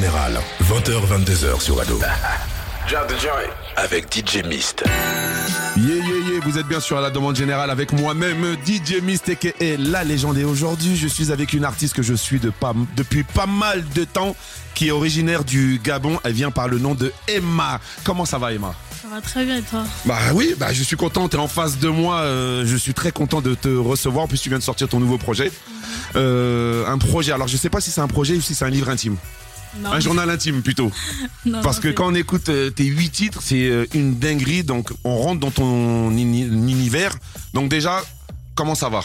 Général, 20h-22h sur Ado. Avec DJ Mist. Yeah, yeah, yeah, vous êtes bien sûr à la demande générale avec moi-même, DJ Mist, et la légende. Et aujourd'hui, je suis avec une artiste que je suis de pas, depuis pas mal de temps, qui est originaire du Gabon. Elle vient par le nom de Emma. Comment ça va, Emma? Ça va très bien et toi? Bah oui, bah je suis content, t'es en face de moi, euh, je suis très content de te recevoir, plus tu viens de sortir ton nouveau projet. Euh, un projet, alors je sais pas si c'est un projet ou si c'est un livre intime. Non, Un journal intime plutôt. non, Parce non, que quand on écoute euh, tes huit titres, c'est euh, une dinguerie, donc on rentre dans ton uni- univers. Donc déjà, comment ça va?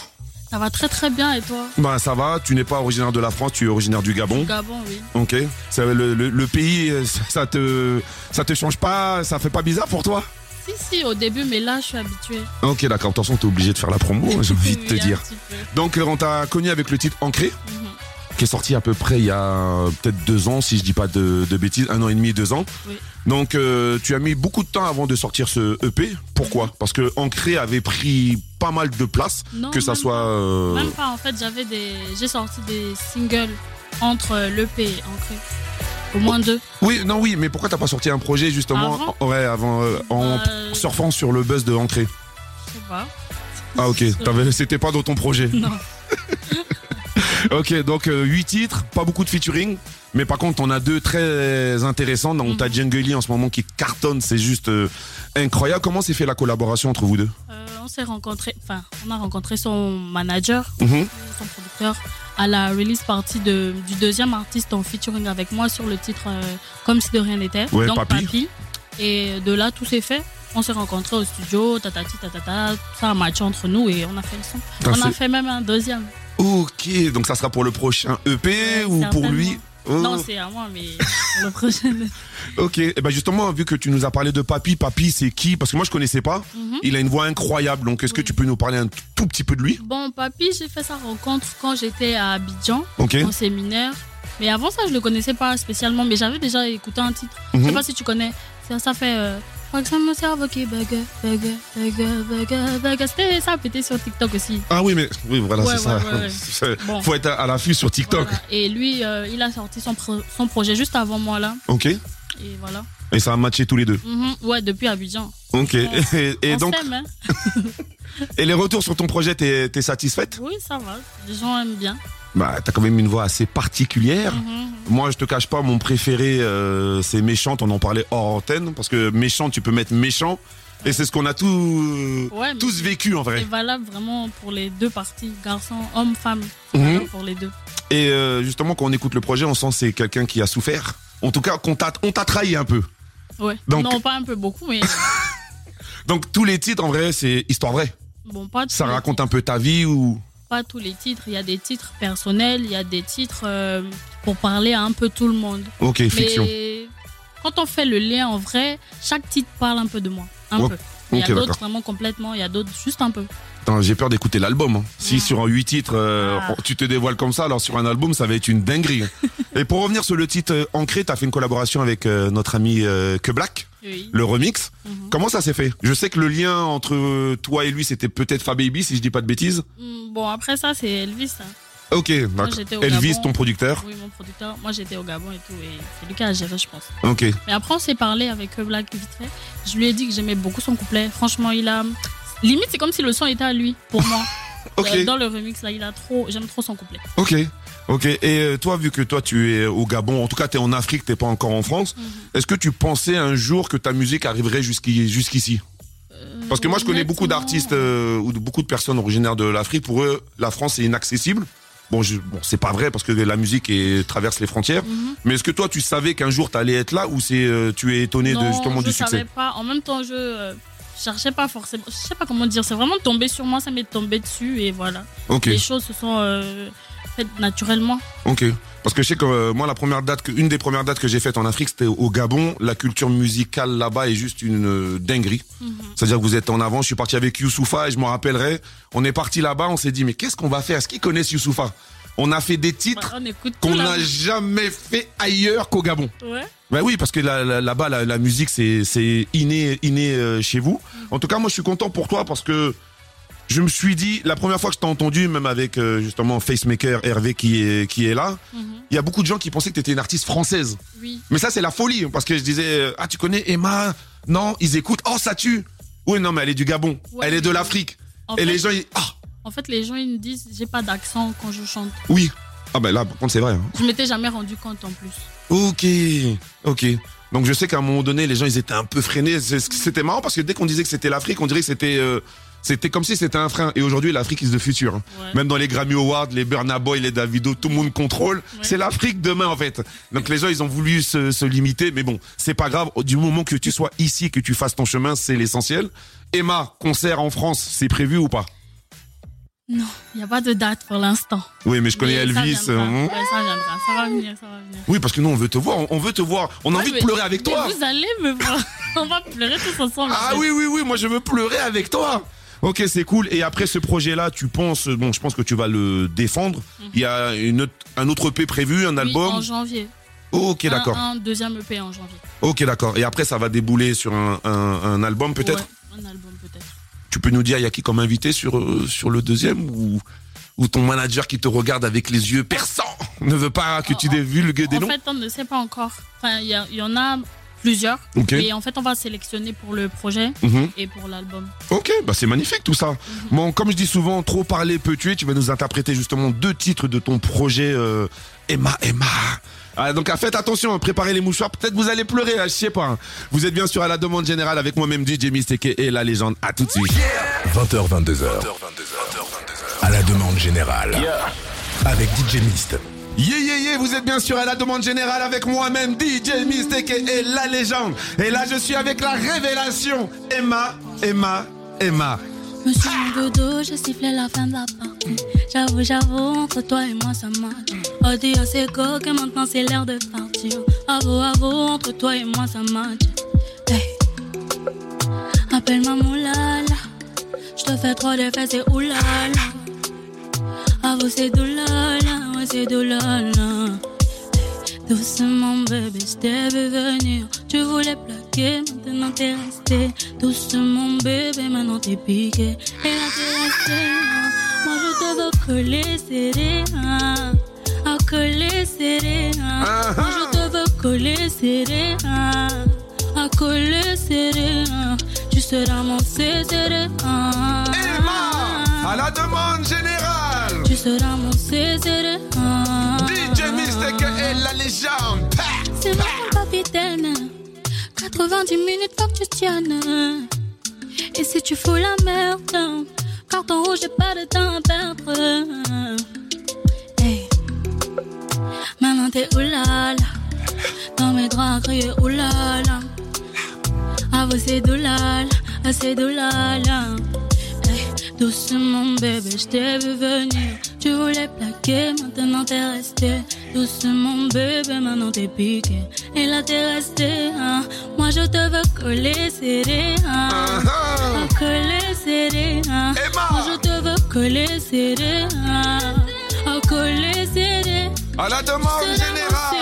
Ça va très très bien et toi? Bah ça va, tu n'es pas originaire de la France, tu es originaire du Gabon. Gabon, oui. Ok. Ça, le, le- le pays, euh, ça te, ça te change pas, ça fait pas bizarre pour toi? Si, si, au début, mais là, je suis habituée. Ok, d'accord. De toute façon, t'es obligé de faire la promo, j'ai envie de te dire. Donc, on t'a connu avec le titre Ancré, Mhm. Qui est sorti à peu près il y a euh, peut-être deux ans, si je dis pas de, de bêtises, un an et demi, deux ans. Oui. Donc, euh, tu as mis beaucoup de temps avant de sortir ce EP. Pourquoi? Parce que Ancré avait pris pas mal de place, Non, que ça même soit. pas. euh, Même pas, en fait, j'avais des. J'ai sorti des singles entre l'EP et Ancré. Au moins deux. Oui, non, oui, mais pourquoi t'as pas sorti un projet justement Avant? Ouais, avant, euh, en surfant sur le buzz de Ancré? Je sais pas. Ah ok, c'était pas dans ton projet. Non. Ok, donc euh, 8 titres, pas beaucoup de featuring, mais par contre on a deux très intéressants. Donc Mhm. t'as Jungle en ce moment qui cartonne, c'est juste euh, incroyable. Comment s'est fait la collaboration entre vous deux? Euh, on s'est rencontrés. Enfin, on a rencontré son manager, Mhm. son producteur, à la release party de, du deuxième artiste en featuring avec moi sur le titre euh, Comme si de rien n'était. Ouais, donc Papy. Et de là, tout s'est fait. On s'est rencontrés au studio, tatati, tatata, ça a matché entre nous et on a fait le son. On a fait même un deuxième. Ok, donc ça sera pour le prochain EP Ouais, ou pour lui Oh, Non, c'est à moi, mais pour le prochain. Ok, et ben justement, vu que tu nous as parlé de Papy, Papy c'est qui? Parce que moi je connaissais pas. Mhm. Il a une voix incroyable, donc est-ce que tu peux nous parler un tout petit peu de lui? Bon, papy, j'ai fait sa rencontre quand j'étais à Abidjan, Ok. en séminaire. Mais avant ça, je le connaissais pas spécialement, mais j'avais déjà écouté un titre. Je Mhm. sais pas si tu connais. Ça, ça fait. Euh, crois que ça me cerveau qui bug, bug, bug, bug, bug. C'était ça a pété sur TikTok aussi. Ah oui, mais oui, voilà, Ouais, c'est ça. ouais. C'est- Bon. Faut être à l'affût sur TikTok. Voilà. Et lui, euh, il a sorti son, pro- son projet juste avant moi là. Ok. Et voilà. Et ça a matché tous les deux. Mhm. Ouais, depuis Abidjan. Ok. Et, et On donc, hein. et les retours sur ton projet, t'es es satisfaite? Oui, ça va. Les gens aiment bien. Bah, t'as quand même une voix assez particulière. Mhm. Moi, je te cache pas, mon préféré, euh, c'est Méchante. On en parlait hors antenne. Parce que Méchant, tu peux mettre méchant. Et c'est ce qu'on a tout, Ouais, mais tous c'est- vécu en C'est vrai. valable vraiment pour les deux parties, garçon, homme, femme. Mhm. Pour les deux. Et euh, justement, quand on écoute le projet, on sent que c'est quelqu'un qui a souffert. En tout cas, qu'on t'a on t'a trahi un peu. Ouais. Donc- Non, pas un peu beaucoup, mais Donc, tous les titres, en vrai, c'est histoire vraie. bon, pas tous Ça raconte un peu ta vie ou? pas tous les titres. Il y a des titres personnels, il y a des titres euh, pour parler à un peu tout le monde. Ok, fiction. Quand on fait le lien en vrai, chaque titre parle un peu de moi. Un Ouais. peu. Il y a d'autres vraiment complètement, il y a d'autres juste un peu. Attends, J'ai peur d'écouter l'album. hein. Si Ouais. sur un 8 titres, euh, Ah. tu te dévoiles comme ça, alors sur un album, ça va être une dinguerie. Et pour revenir sur le titre euh, Ancré, t'as fait une collaboration avec euh, notre ami Que Black, Oui. le remix. Mhm. Comment ça s'est fait? Je sais que le lien entre toi et lui, c'était peut-être Fababy, si je dis pas de bêtises. Mm, Bon, après ça, c'est Elvis. hein. Ok, d'accord. Elvis, Gabon. ton producteur. Oui, mon producteur. Moi, j'étais au Gabon et tout. Et c'est lui qui a géré, je pense. Ok. Mais après, on s'est parlé avec euh, Black vite fait. Je lui ai dit que j'aimais beaucoup son couplet. Franchement, il a. Limite, c'est comme si le son était à lui, pour moi. Ok. Euh, Dans le remix, là, il a trop. J'aime trop son couplet. Ok. Ok. Et euh, toi, vu que toi, tu es au Gabon, en tout cas, tu es en Afrique, t'es pas encore en France, Mhm. est-ce que tu pensais un jour que ta musique arriverait jusqu'i- jusqu'ici? Parce que moi, je connais beaucoup d'artistes euh, ou de beaucoup de personnes originaires de l'Afrique. Pour eux, la France est inaccessible. Bon, je, bon, c'est pas vrai parce que la musique est, traverse les frontières. Mhm. Mais est-ce que toi, tu savais qu'un jour, t'allais être là ou c'est euh, tu es étonné de non, justement je du savais succès pas. En même temps, je euh, cherchais pas forcément. Je sais pas comment dire. C'est vraiment tombé sur moi, ça m'est tombé dessus et voilà. Les choses se sont euh, naturellement. ok. Parce que je sais que euh, moi, la première date, que, une des premières dates que j'ai faites en Afrique, c'était au Gabon. La culture musicale là-bas est juste une euh, dinguerie. Mhm. C'est-à-dire que vous êtes en avant. Je suis parti avec Youssoufa et je me rappellerai. On est parti là-bas, on s'est dit mais qu'est-ce qu'on va faire? Est-ce qu'ils connaissent Youssoufa? On a fait des titres Bah, qu'on n'a jamais fait ailleurs qu'au Gabon. Ouais. Ben oui, parce que là- là- là-bas, la, la musique, c'est inné, inné euh, chez vous. En tout cas, moi, je suis content pour toi parce que je me suis dit, la première fois que je t'ai entendu, même avec euh, justement Facemaker Hervé qui est, qui est là, Mhm. il y a beaucoup de gens qui pensaient que tu étais une artiste française. Oui. Mais ça, c'est la folie, parce que je disais, euh, ah, tu connais Emma? Non, ils écoutent, oh, ça tue Oui, non, mais elle est du Gabon, Ouais, elle est de l'Afrique. Et fait, les gens, ils, ah, en fait, les gens, ils me disent, j'ai pas d'accent quand je chante. oui. Ah, ben là, par contre, c'est vrai. hein. Je m'étais jamais rendu compte en plus. Ok, ok. Donc je sais qu'à un moment donné, les gens ils étaient un peu freinés. C'était marrant parce que dès qu'on disait que c'était l'Afrique, on dirait que c'était euh, c'était comme si c'était un frein. Et aujourd'hui, l'Afrique is the future. hein. Ouais. Même dans les Grammy Awards, les Burna Boy, les Davido, tout le monde contrôle. Ouais. C'est l'Afrique demain en fait. Donc les gens ils ont voulu se, se limiter, mais bon, c'est pas grave. Du moment que tu sois ici, que tu fasses ton chemin, c'est l'essentiel. Emma, concert en France, c'est prévu ou pas? Non, il n'y a pas de date pour l'instant. Oui, mais je connais Mais ça Elvis. viendra. hein. Ouais, ça viendra. Ça va venir, ça va venir. Oui, parce que nous on veut te voir, on- veut te voir. On a Ouais, envie de pleurer avec mais toi. Vous allez me voir. On va pleurer tous ensemble. en Ah oui, oui, oui, moi je veux pleurer avec toi. Ok, c'est cool. Et après ce projet-là, tu penses, bon, je pense que tu vas le défendre. Il y a une autre- un autre EP prévu, un Mhm. Oui, album. en janvier. ok, d'accord. Un, deuxième EP en janvier. Ok, d'accord. Et après, ça va débouler sur un, un- un album, peut-être. Ouais, un album peut-être. Tu peux nous dire, il y a qui comme invité sur euh, sur le deuxième ou ou ton manager qui te regarde avec les yeux perçants ne veut pas que tu divulgues des En noms. fait, on ne sait pas encore. Enfin, y, y en a plusieurs. Ok. Et en fait, on va sélectionner pour le projet Mhm. et pour l'album. Ok, bah c'est magnifique tout ça. Bon, comme je dis souvent, trop parler peut tuer. Tu vas nous interpréter justement deux titres de ton projet euh, Emma Emma. Ah, donc ah, faites attention, hein, préparez les mouchoirs. Peut-être vous allez pleurer, hein, je sais pas. hein. Vous êtes bien sûr à la demande générale avec moi-même DJ Mistake et la légende. À tout de suite. 20h, 22h. À la demande générale. Avec DJ Mist. Yeah yeah yeah, vous êtes bien sûr à la demande générale avec moi-même DJ Mistake et la légende. Et là je suis avec la révélation Emma Emma Emma. Monsieur mon dodo, je sifflais la fin de la partie. J'avoue, j'avoue, entre toi et moi ça match. Oh Dieu, c'est go que maintenant c'est l'heure de partir. Avoue, avoue, entre toi et moi ça match. Hey. Appelle-moi moulala. Je te fais trop de fesses et oulala. Avoue, c'est doulala, c'est doulala. Doucement bébé, je vu venir Tu voulais plaquer, maintenant t'es resté Doucement bébé, maintenant t'es piqué Et là t'es resté Moi je te veux coller serré hein. À coller serré hein. Moi je te veux coller serré hein. À coller serré hein. Tu seras mon serré hein. Emma à la demande générale. Mon. DJ et la légende. C'est moi mon capitaine. 90 minutes, faut que tu tiennes. Et si tu fous la merde, carton rouge, j'ai pas de temps à perdre. Hey. Maman, t'es oulala. Dans mes draps, crier oulala. Ah, vous, c'est doulala. Ah, c'est doulala. Hey. Doucement, bébé, je t'ai vu venir. Tu voulais plaquer, maintenant t'es resté. Doucement, bébé, maintenant t'es piqué. Et là t'es resté. hein. Moi je te veux coller serré. hein. Ah, Coller serré. hein. Emma. Moi je te veux coller serré. hein. Oh, coller serré. À la demande générale.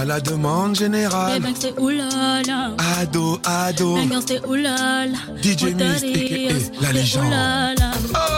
À la demande générale. C'est oulala. Ado, ado. Bangers, c'est oulala. DJ Mist, Motorios, aka la c'est légende. Oh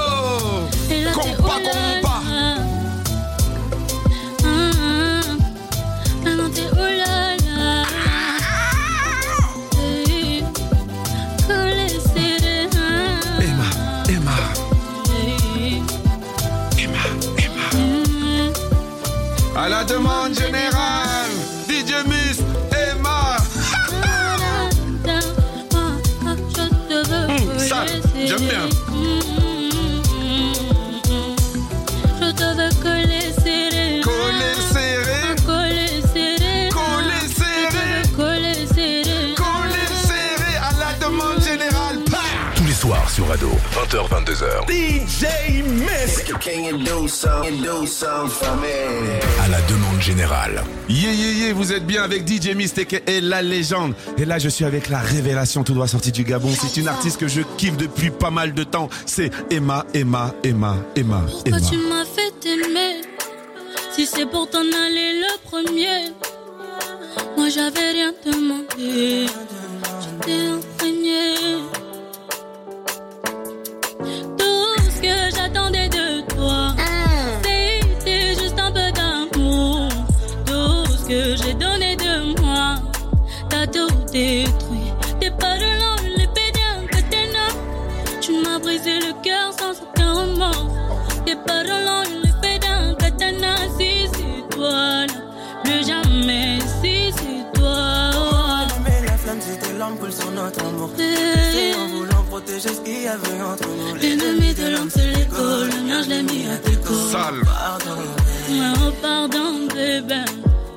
20h, 22h. DJ Miss À la demande générale. Yeah, yeah, yeah, vous êtes bien avec DJ Mystique et la légende. Et là, je suis avec la révélation tout droit sortie du Gabon. C'est une artiste que je kiffe depuis pas mal de temps. C'est Emma, Emma, Emma, Emma, Pourquoi tu m'as fait aimer Si c'est pour t'en aller le premier. Moi, j'avais rien demandé. J'étais. Tes paroles, les pédales que t'es si c'est toi, le jamais, si c'est toi. Mais la flamme, c'était l'ampoule sur notre amour. C'est en voulant protéger ce qu'il y avait entre nous. L'ennemi de l'homme, c'est l'écho. Le mien, je l'ai mis à tes côtes. Sale. Pardon. Oh, pardon, bébé.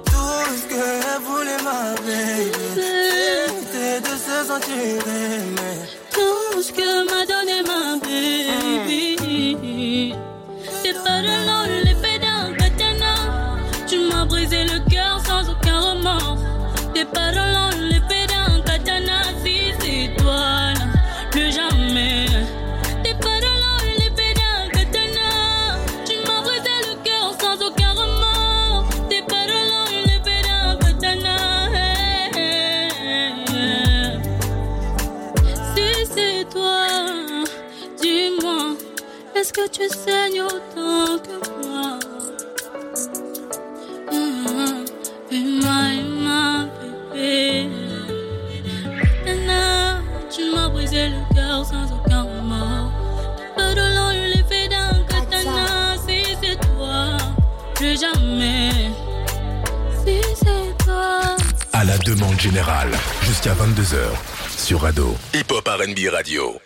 Tout ce qu'elle voulait, ma baby, c'était de se sentir demande générale. Jusqu'à 22h. Sur Ado. Hip Hop RB Radio.